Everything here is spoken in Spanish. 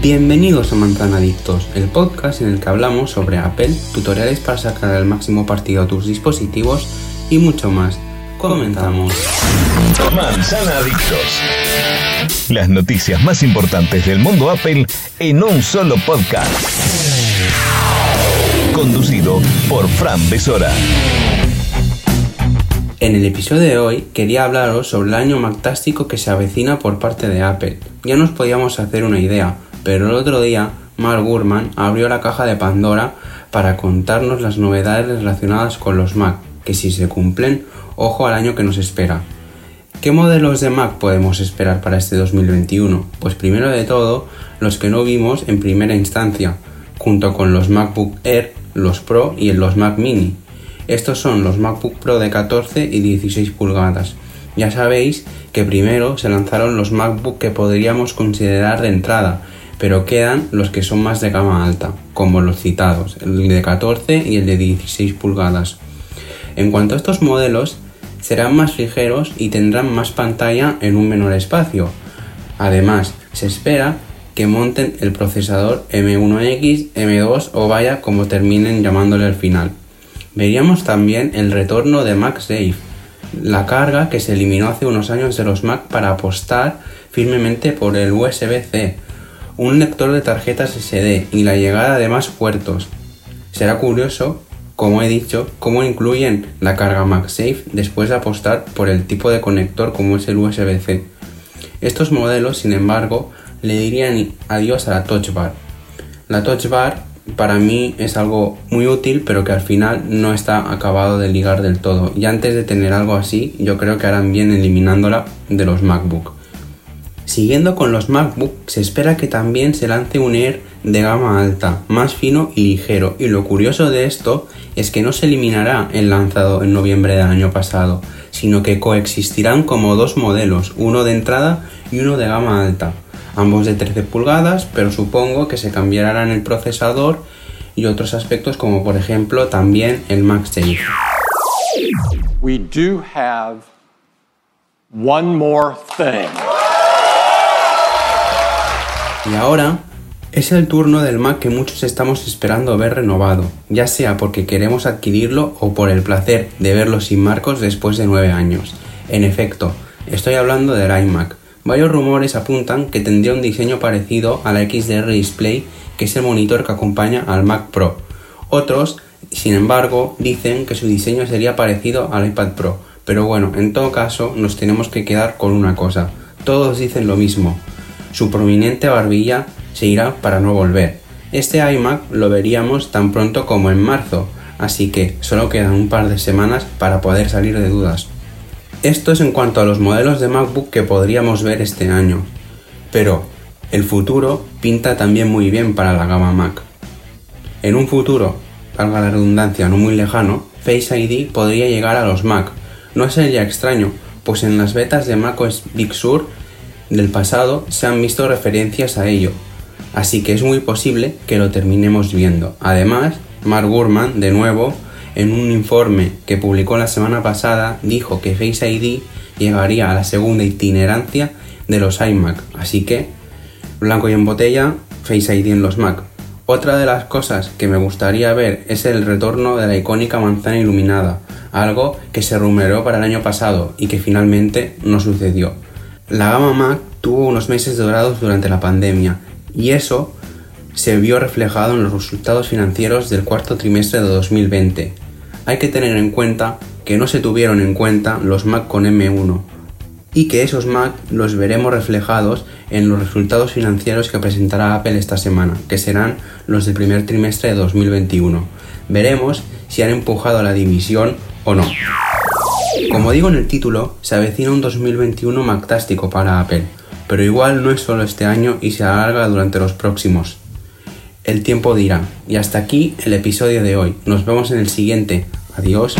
Bienvenidos a Manzanadictos, el podcast en el que hablamos sobre Apple, tutoriales para sacar el máximo partido a tus dispositivos y mucho más. Comenzamos. Manzanadictos. Las noticias más importantes del mundo Apple en un solo podcast. Conducido por Fran Besora. En el episodio de hoy quería hablaros sobre el año magtástico que se avecina por parte de Apple. Ya nos podíamos hacer una idea, pero el otro día Mark Gurman abrió la caja de Pandora para contarnos las novedades relacionadas con los Mac, que si se cumplen, ojo al año que nos espera. ¿Qué modelos de Mac podemos esperar para este 2021? Pues primero de todo, los que no vimos en primera instancia, junto con los MacBook Air, los Pro y los Mac Mini. Estos son los MacBook Pro de 14 y 16 pulgadas. Ya sabéis que primero se lanzaron los MacBook que podríamos considerar de entrada, pero quedan los que son más de gama alta, como los citados, el de 14 y el de 16 pulgadas. En cuanto a estos modelos, serán más ligeros y tendrán más pantalla en un menor espacio. Además, se espera que monten el procesador M1X, M2 o vaya como terminen llamándole al final. Veríamos también el retorno de MagSafe, la carga que se eliminó hace unos años de los Mac para apostar firmemente por el USB-C, un lector de tarjetas SD y la llegada de más puertos. Será curioso, como he dicho, cómo incluyen la carga MagSafe después de apostar por el tipo de conector como es el USB-C. Estos modelos, sin embargo, le dirían adiós a la Touch Bar. La Touch Bar para mí es algo muy útil, pero que al final no está acabado de ligar del todo. Y antes de tener algo así, yo creo que harán bien eliminándola de los MacBook. Siguiendo con los MacBook, se espera que también se lance un Air de gama alta, más fino y ligero. Y lo curioso de esto es que no se eliminará el lanzado en noviembre del año pasado, sino que coexistirán como dos modelos, uno de entrada y uno de gama alta ambos de 13 pulgadas, pero supongo que se cambiarán el procesador y otros aspectos como por ejemplo también el MagSafe. We do have one more thing. Y ahora es el turno del Mac que muchos estamos esperando ver renovado, ya sea porque queremos adquirirlo o por el placer de verlo sin marcos después de 9 años. En efecto, estoy hablando del iMac, Varios rumores apuntan que tendría un diseño parecido a la XDR Display, que es el monitor que acompaña al Mac Pro. Otros, sin embargo, dicen que su diseño sería parecido al iPad Pro. Pero bueno, en todo caso, nos tenemos que quedar con una cosa. Todos dicen lo mismo. Su prominente barbilla se irá para no volver. Este iMac lo veríamos tan pronto como en marzo, así que solo quedan un par de semanas para poder salir de dudas. Esto es en cuanto a los modelos de MacBook que podríamos ver este año, pero el futuro pinta también muy bien para la gama Mac. En un futuro, valga la redundancia, no muy lejano, Face ID podría llegar a los Mac. No sería extraño, pues en las betas de macOS Big Sur del pasado se han visto referencias a ello, así que es muy posible que lo terminemos viendo. Además, Mark Gurman, de nuevo, en un informe que publicó la semana pasada, dijo que Face ID llegaría a la segunda itinerancia de los iMac, así que blanco y en botella, Face ID en los Mac. Otra de las cosas que me gustaría ver es el retorno de la icónica manzana iluminada, algo que se rumoreó para el año pasado y que finalmente no sucedió. La gama Mac tuvo unos meses dorados durante la pandemia y eso se vio reflejado en los resultados financieros del cuarto trimestre de 2020, hay que tener en cuenta que no se tuvieron en cuenta los Mac con M1 y que esos Mac los veremos reflejados en los resultados financieros que presentará Apple esta semana, que serán los del primer trimestre de 2021. Veremos si han empujado a la división o no. Como digo en el título, se avecina un 2021 mactástico para Apple, pero igual no es solo este año y se alarga durante los próximos. El tiempo dirá. Y hasta aquí el episodio de hoy. Nos vemos en el siguiente. Adiós.